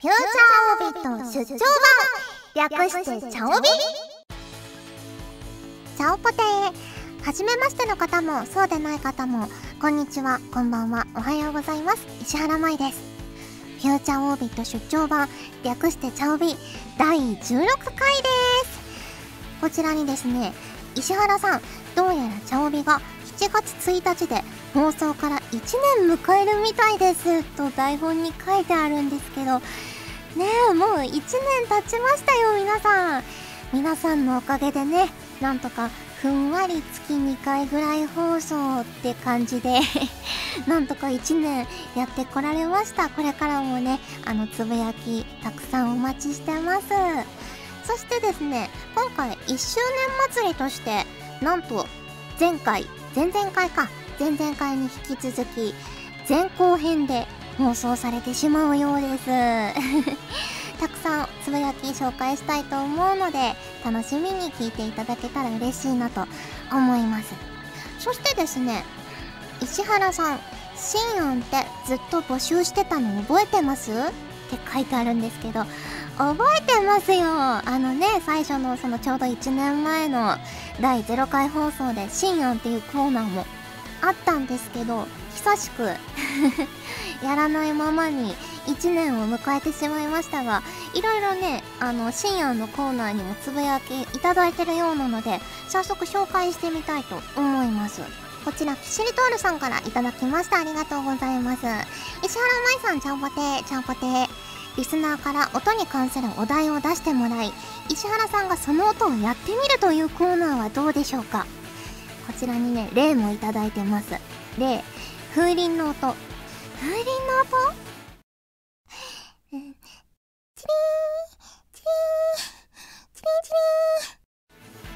フューチャーオービット出張版。略してチャオビ。チャオポテーはじめましての方もそうでない方もこんにちはこんばんはおはようございます。石原舞です。フューチャーオービット出張版略してチャオビ。第16回です。こちらにですね石原さんどうやらチャオビが7月1日で放送から1年迎えるみたいですと台本に書いてあるんですけど。ねえもう1年経ちましたよ皆さん。皆さんのおかげでねなんとかふんわり月2回ぐらい放送って感じで なんとか1年やってこられました。これからもねあのつぶやきたくさんお待ちしてます。そしてですね今回1周年祭りとしてなんと前回前々回か前々回に引き続き前後編で放送されてしまうようです。たくさんつぶやき紹介したいと思うので楽しみに聞いていただけたら嬉しいなと思います。そしてですね石原さん「新案ってずっと募集してたの覚えてます?」って書いてあるんですけど覚えてますよ。あのね最初のそのちょうど1年前の第0回放送で「新案」っていうコーナーもあったんですけど久しく やらないままに1年を迎えてしまいましたがいろいろねあの深夜のコーナーにもつぶやきいただいてるようなので早速紹介してみたいと思います。こちらキシリトールさんからいただきました。ありがとうございます。石原舞さんちゃんぽてちゃんぽてリスナーから音に関するお題を出してもらい石原さんがその音をやってみるというコーナーはどうでしょうか？こちらにね例もいただいてます。例風鈴の音。風鈴の音？チリーンチリーンチリーンチ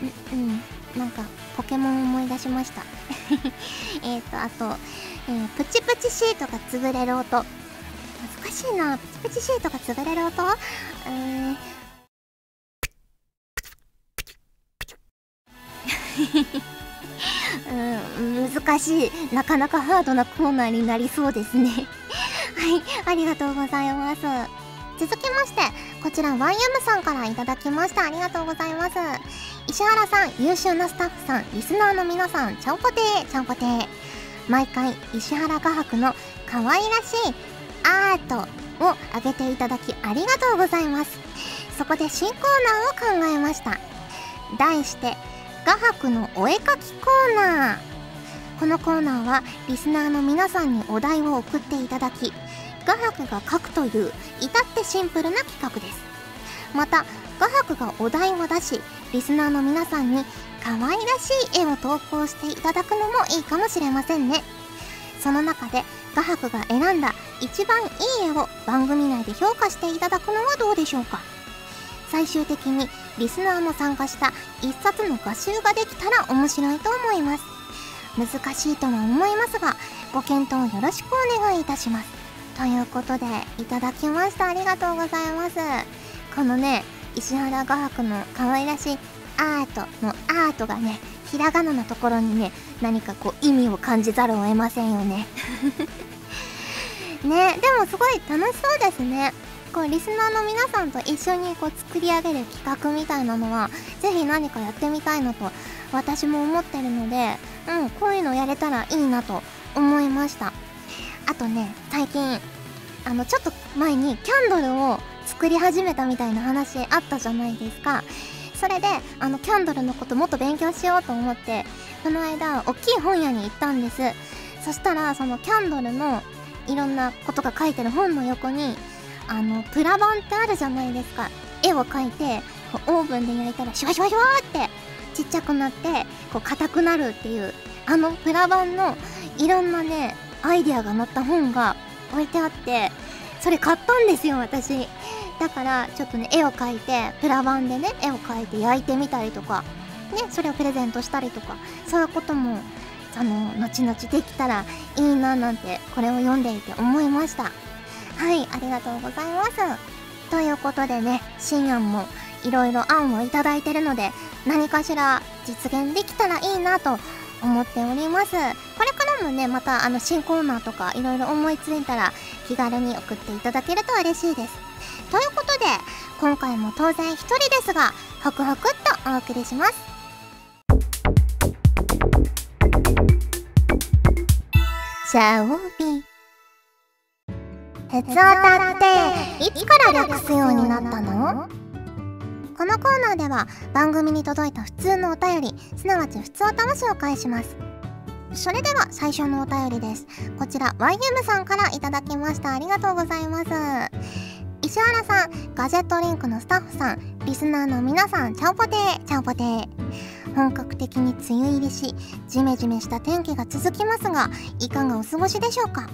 リー。ンうんうん。なんかポケモン思い出しました。えっとあと、えー、プチプチシートが潰れる音。難しいな。プチプチシートが潰れる音？うーん。うん難しいなかなかハードなコーナーになりそうですね。はいありがとうございます。続きましてこちら YM さんからいただきました。ありがとうございます。石原さん優秀なスタッフさんリスナーの皆さんちゃんぽてーちゃんぽてー毎回石原画伯の可愛らしいアートをあげていただきありがとうございます。そこで新コーナーを考えました。題して画伯のお絵かきコーナー。このコーナーはリスナーの皆さんにお題を送っていただき画伯が描くという至ってシンプルな企画です。また画伯がお題を出しリスナーの皆さんに可愛らしい絵を投稿していただくのもいいかもしれませんね。その中で画伯が選んだ一番いい絵を番組内で評価していただくのはどうでしょうか？最終的にリスナーも参加した一冊の画集ができたら面白いと思います。難しいとは思いますがご検討よろしくお願いいたします。ということでいただきました。ありがとうございます。このね石原画伯の可愛らしいアートのアートがねひらがなのところにね何かこう意味を感じざるを得ませんよね。ねでもすごい楽しそうですね。こうリスナーの皆さんと一緒にこう作り上げる企画みたいなのはぜひ何かやってみたいなと私も思ってるのでうんこういうのやれたらいいなと思いました。あとね最近あのちょっと前にキャンドルを作り始めたみたいな話あったじゃないですか。それであのキャンドルのこともっと勉強しようと思ってこの間大きい本屋に行ったんです。そしたらそのキャンドルのいろんなことが書いてる本の横にあのプラ板ってあるじゃないですか。絵を描いてオーブンで焼いたらシュワシュワシュワってちっちゃくなってこう硬くなるっていうあのプラ板のいろんなねアイデアが載った本が置いてあってそれ買ったんですよ私。だからちょっとね絵を描いてプラ板でね絵を描いて焼いてみたりとかねそれをプレゼントしたりとかそういうこともあの後々できたらいいななんてこれを読んでいて思いました。はいありがとうございます。ということでね新案もいろいろ案をいただいてるので何かしら実現できたらいいなと思っております。これからもねまたあの新コーナーとかいろいろ思いついたら気軽に送っていただけると嬉しいです。ということで今回も当然一人ですがホクホクっとお送りします。シャオビ。鉄オタっていつから略すようになったの？このコーナーでは番組に届いた普通のお便りすなわち普通おたを紹介します。それでは最初のお便りです。こちら YM さんからいただきました。ありがとうございます。石原さんガジェットリンクのスタッフさんリスナーの皆さんチャオポテーチャオポテー。本格的に梅雨入りしジメジメした天気が続きますがいかがお過ごしでしょうか？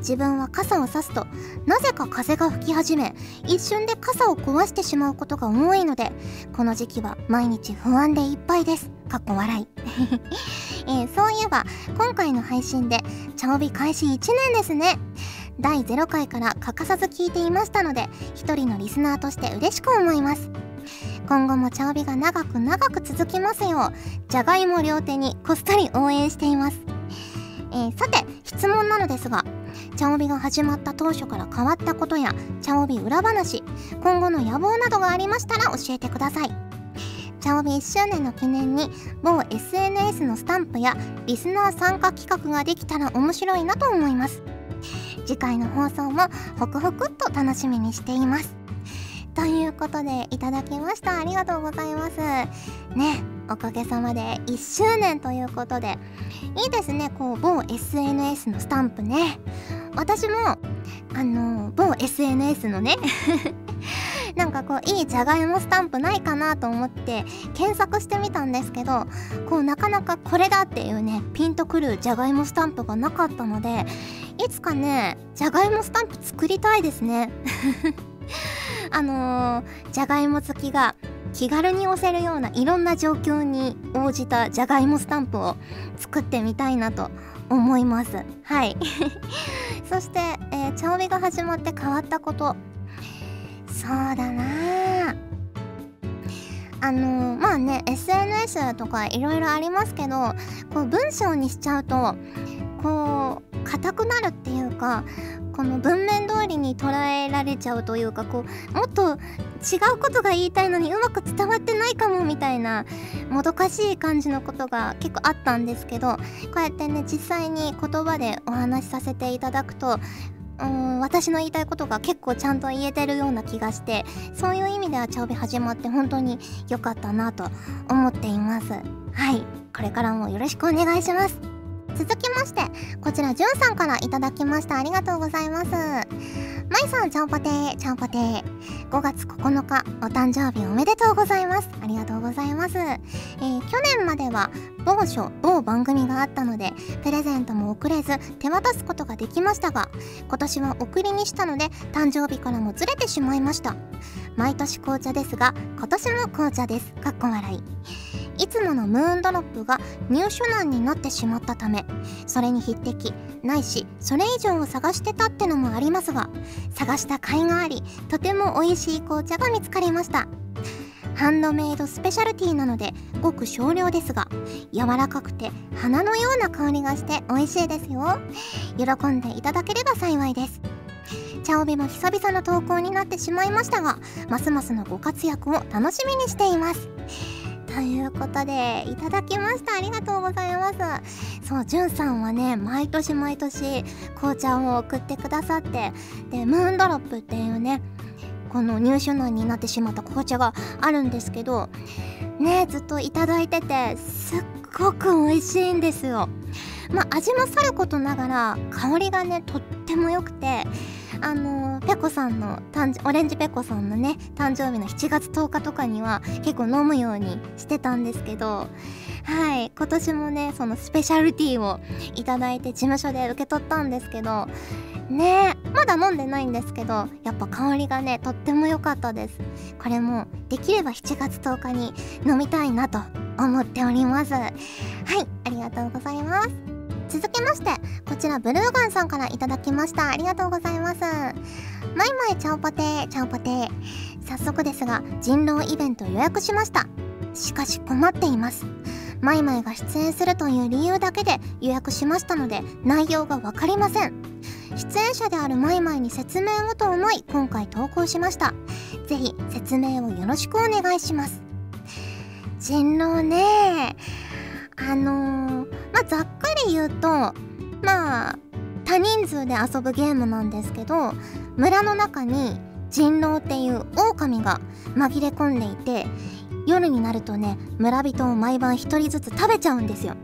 自分は傘を差すとなぜか風が吹き始め一瞬で傘を壊してしまうことが多いのでこの時期は毎日不安でいっぱいです。かっこ笑い、えー、そういえば今回の配信で茶帯開始1年ですね。第0回から欠かさず聞いていましたので一人のリスナーとして嬉しく思います。今後も茶帯が長く長く続きますようじゃがいも両手にこっそり応援しています。えー、さて質問なのですが茶帯が始まった当初から変わったことや茶帯裏話今後の野望などがありましたら教えてください。茶帯1周年の記念に某 SNS のスタンプやリスナー参加企画ができたら面白いなと思います。次回の放送もホクホクっと楽しみにしています。ということでいただきました。ありがとうございます。ねおかげさまで1周年ということでいいですね。こう某 SNS のスタンプね。私もあの某 SNS のね なんかこういいじゃがいもスタンプないかなと思って検索してみたんですけどこうなかなかこれだっていうねピンとくるじゃがいもスタンプがなかったのでいつかねじゃがいもスタンプ作りたいですね。あのー、じゃがいも好きが気軽に押せるようないろんな状況に応じたじゃがいもスタンプを作ってみたいなと思います。はい。そして、えー、茶帯が始まって変わったこと。そうだな。あの、まあね SNS とかいろいろありますけどこう文章にしちゃうとこう硬くなるっていうかこの文面通りに捉えられちゃうというかこうもっと違うことが言いたいのにうまく伝わってないかもみたいなもどかしい感じのことが結構あったんですけどこうやってね実際に言葉でお話しさせていただくとうん私の言いたいことが結構ちゃんと言えてるような気がしてそういう意味では茶帯始まって本当に良かったなと思っています。はい。これからもよろしくお願いします。続きまして、こちら、じゅんさんからいただきました。ありがとうございます。まいさん、ちゃんぽてー、ちゃんぽてー。5月9日、お誕生日おめでとうございます。ありがとうございます。えー、去年までは、某所、某番組があったので、プレゼントも送れず、手渡すことができましたが、今年は送りにしたので、誕生日からもずれてしまいました。毎年紅茶ですが、今年も紅茶です。かっこ笑い。いつものムーンドロップが入手難になってしまったためそれに匹敵ないしそれ以上を探してたってのもありますが探した甲斐がありとても美味しい紅茶が見つかりました。ハンドメイドスペシャルティーなのでごく少量ですが柔らかくて花のような香りがして美味しいですよ。喜んでいただければ幸いです。茶帯も久々の投稿になってしまいましたがますますのご活躍を楽しみにしています。ということでいただきました。ありがとうございます。そうじゅんさんはね毎年毎年紅茶を送ってくださってでムーンドロップっていうねこの入手難になってしまった紅茶があるんですけどねずっといただいててすっごく美味しいんですよ。まあ味もさることながら香りがねとっても良くてあのペコさんの誕オレンジペコさんのね誕生日の7月10日とかには結構飲むようにしてたんですけどはい今年もねそのスペシャルティーをいただいて事務所で受け取ったんですけどねまだ飲んでないんですけどやっぱ香りがねとっても良かったです。これもできれば7月10日に飲みたいなと思っております。はいありがとうございます。続きましてこちらブルーガンさんから頂きました。ありがとうございます。マイマイチャオポテーチャオポテー。早速ですが人狼イベント予約しました。しかし困っています。マイマイが出演するという理由だけで予約しましたので内容が分かりません。出演者であるマイマイに説明をと思い今回投稿しました。ぜひ説明をよろしくお願いします。人狼ね。あのー、まあざっり言うとまあ多人数で遊ぶゲームなんですけど村の中に人狼っていう狼が紛れ込んでいて夜になるとね村人を毎晩1人ずつ食べちゃうんですよ。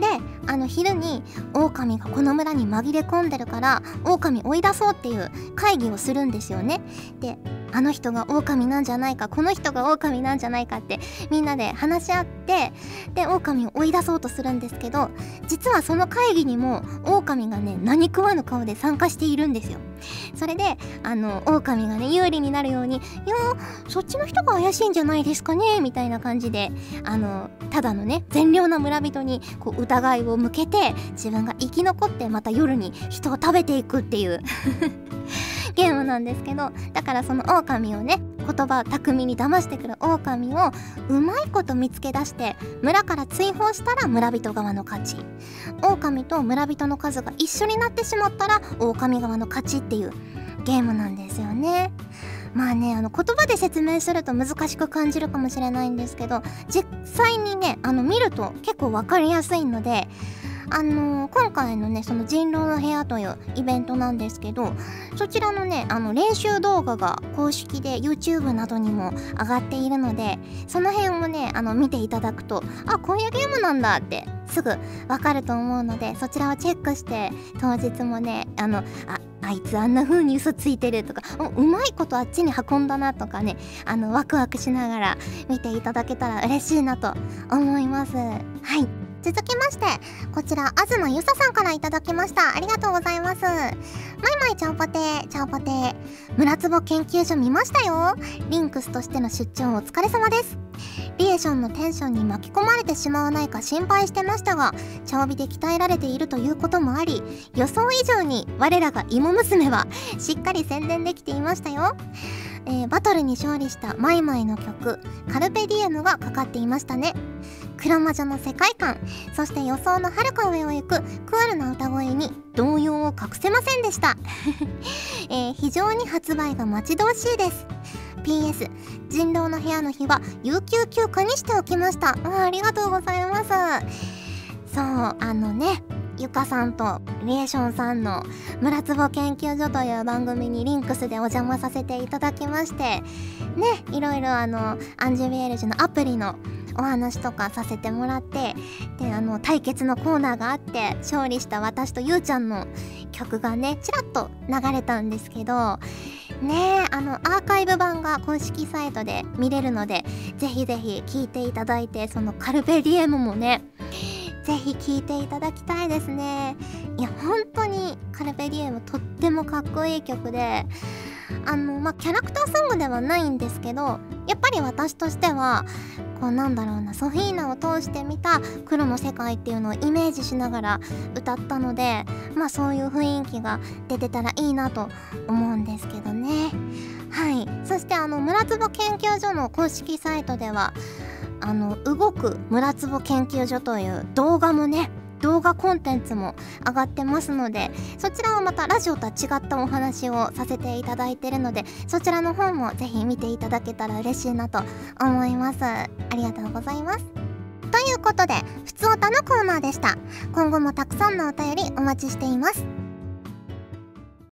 であの昼に狼がこの村に紛れ込んでるから狼追い出そうっていう会議をするんですよね。であの人が狼なんじゃないかこの人が狼なんじゃないかってみんなで話し合ってで狼を追い出そうとするんですけど実はその会議にも狼がね何食わぬ顔で参加しているんですよ。それであの狼がね有利になるように「いやそっちの人が怪しいんじゃないですかね」みたいな感じであのただのね善良な村人にこう疑いを向けて自分が生き残ってまた夜に人を食べていくっていう。ゲームなんですけどだからその狼をね言葉巧みに騙してくる狼をうまいこと見つけ出して村から追放したら村人側の勝ち狼と村人の数が一緒になってしまったら狼側の勝ちっていうゲームなんですよね。まあねあの言葉で説明すると難しく感じるかもしれないんですけど実際にねあの見ると結構分かりやすいのであのー、今回のねその人狼の部屋というイベントなんですけどそちらのねあの練習動画が公式で YouTube などにも上がっているのでその辺をねあの見ていただくとあこういうゲームなんだってすぐわかると思うのでそちらをチェックして当日もねあのああいつあんな風に嘘ついてるとかうまいことあっちに運んだなとかねあのワクワクしながら見ていただけたら嬉しいなと思います。はい。続きまして、こちら、東ゆささんから頂きました。ありがとうございます。マイマイちゃんぽてー、ちゃんぽてー。村壺研究所見ましたよ。リンクスとしての出張お疲れ様です。リエションのテンションに巻き込まれてしまわないか心配してましたが、茶帯で鍛えられているということもあり、予想以上に我らが芋娘はしっかり宣伝できていましたよ。えー、バトルに勝利したマイマイの曲「カルペディエム」がかかっていましたね黒魔女の世界観。そして予想のはるか上を行くクールな歌声に動揺を隠せませんでした、えー、非常に発売が待ち遠しいです。PS 人狼の部屋の日は有給休暇にしておきました。あありがとうございます。そうあのねゆかさんとリエーションさんの村つぼ研究所という番組にリンクスでお邪魔させていただきましてねいろいろあのアンジュビエルジュのアプリのお話とかさせてもらってであの対決のコーナーがあって勝利した私とゆうちゃんの曲がねちらっと流れたんですけどねあのアーカイブ版が公式サイトで見れるのでぜひぜひ聴いていただいてそのカルベディエムもねぜひ聴いていただきたいですね。いや本当にカルベディエムとってもかっこいい曲であのまあキャラクターソングではないんですけどやっぱり私としてはこうなんだろうなソフィーナを通して見た黒の世界っていうのをイメージしながら歌ったのでまあそういう雰囲気が出てたらいいなと思うんですけどね。はい。そしてあの村坪研究所の公式サイトではあの動く村坪研究所という動画もね動画コンテンツも上がってますのでそちらはまたラジオとは違ったお話をさせていただいてるのでそちらの方もぜひ見ていただけたら嬉しいなと思います。ありがとうございます。ということでふつおたのコーナーでした。今後もたくさんのお便りお待ちしています。